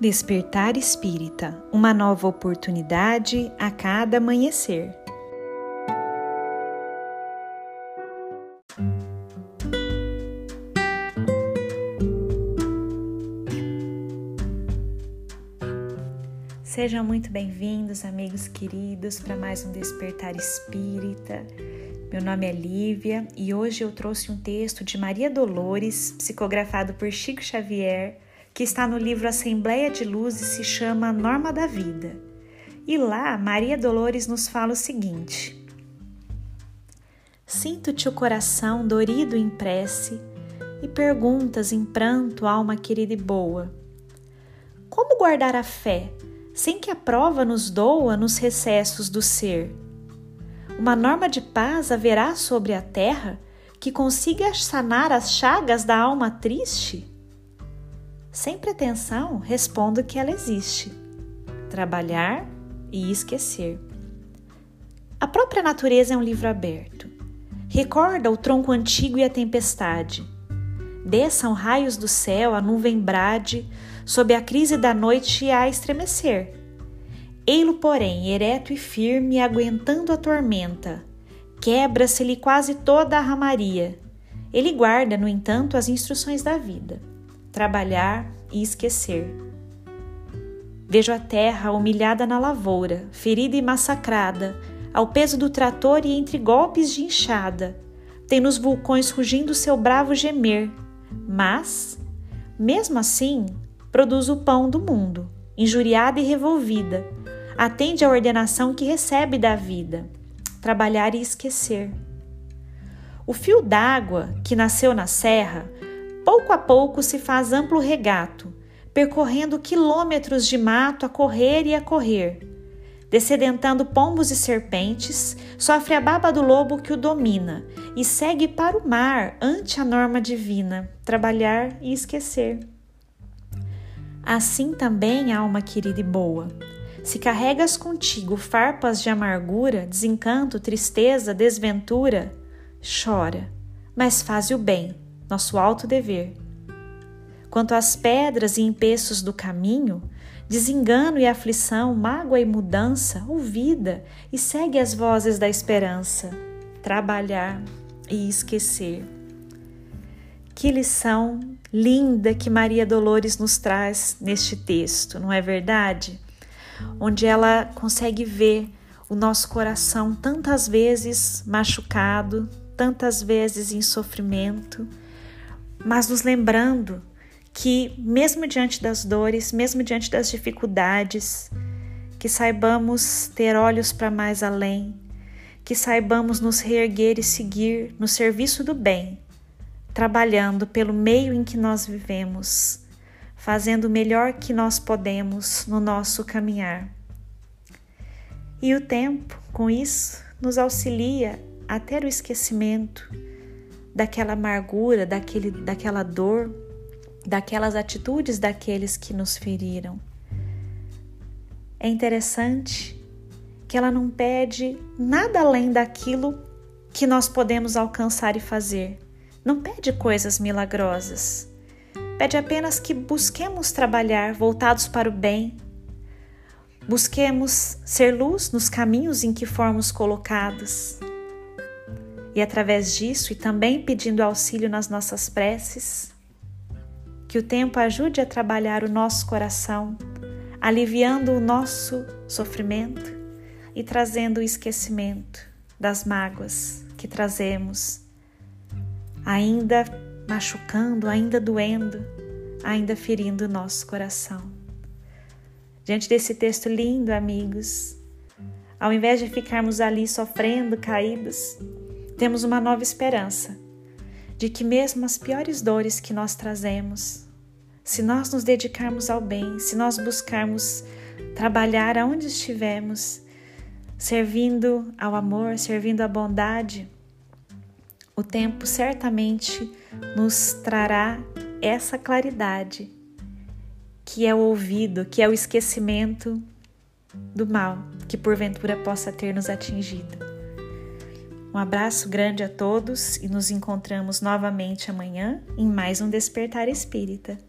Despertar Espírita uma nova oportunidade a cada amanhecer. Sejam muito bem-vindos, amigos queridos, para mais um Despertar Espírita. Meu nome é Lívia e hoje eu trouxe um texto de Maria Dolores, psicografado por Chico Xavier que está no livro Assembleia de Luz e se chama Norma da Vida. E lá, Maria Dolores nos fala o seguinte: Sinto-te o coração dorido em prece e perguntas em pranto, alma querida e boa. Como guardar a fé sem que a prova nos doa nos recessos do ser? Uma norma de paz haverá sobre a terra que consiga sanar as chagas da alma triste? Sem pretensão, respondo que ela existe: trabalhar e esquecer. A própria natureza é um livro aberto. Recorda o tronco antigo e a tempestade. Desçam raios do céu, a nuvem brade, sob a crise da noite a estremecer. Ei-lo, porém, ereto e firme, aguentando a tormenta. Quebra-se-lhe quase toda a ramaria. Ele guarda, no entanto, as instruções da vida trabalhar e esquecer. Vejo a terra humilhada na lavoura, ferida e massacrada, ao peso do trator e entre golpes de enxada. Tem nos vulcões rugindo seu bravo gemer, mas, mesmo assim, produz o pão do mundo, injuriada e revolvida. Atende à ordenação que recebe da vida, trabalhar e esquecer. O fio d'água que nasceu na serra pouco a pouco se faz amplo regato, percorrendo quilômetros de mato a correr e a correr. Descedentando pombos e serpentes, sofre a baba do lobo que o domina e segue para o mar ante a norma divina, trabalhar e esquecer. Assim também, alma querida e boa, se carregas contigo farpas de amargura, desencanto, tristeza, desventura, chora, mas faz o bem nosso alto dever. Quanto às pedras e empeços do caminho, desengano e aflição, mágoa e mudança, ouvida e segue as vozes da esperança, trabalhar e esquecer. Que lição linda que Maria Dolores nos traz neste texto, não é verdade? Onde ela consegue ver o nosso coração tantas vezes machucado, tantas vezes em sofrimento mas nos lembrando que, mesmo diante das dores, mesmo diante das dificuldades, que saibamos ter olhos para mais além, que saibamos nos reerguer e seguir no serviço do bem, trabalhando pelo meio em que nós vivemos, fazendo o melhor que nós podemos no nosso caminhar. E o tempo, com isso, nos auxilia a ter o esquecimento daquela amargura, daquele, daquela dor, daquelas atitudes daqueles que nos feriram. É interessante que ela não pede nada além daquilo que nós podemos alcançar e fazer. Não pede coisas milagrosas. Pede apenas que busquemos trabalhar voltados para o bem. Busquemos ser luz nos caminhos em que formos colocados e através disso, e também pedindo auxílio nas nossas preces, que o tempo ajude a trabalhar o nosso coração, aliviando o nosso sofrimento e trazendo o esquecimento das mágoas que trazemos, ainda machucando, ainda doendo, ainda ferindo o nosso coração. Diante desse texto lindo, amigos, ao invés de ficarmos ali sofrendo, caídos, temos uma nova esperança de que, mesmo as piores dores que nós trazemos, se nós nos dedicarmos ao bem, se nós buscarmos trabalhar aonde estivermos, servindo ao amor, servindo à bondade, o tempo certamente nos trará essa claridade, que é o ouvido, que é o esquecimento do mal que porventura possa ter nos atingido. Um abraço grande a todos e nos encontramos novamente amanhã em mais um Despertar Espírita.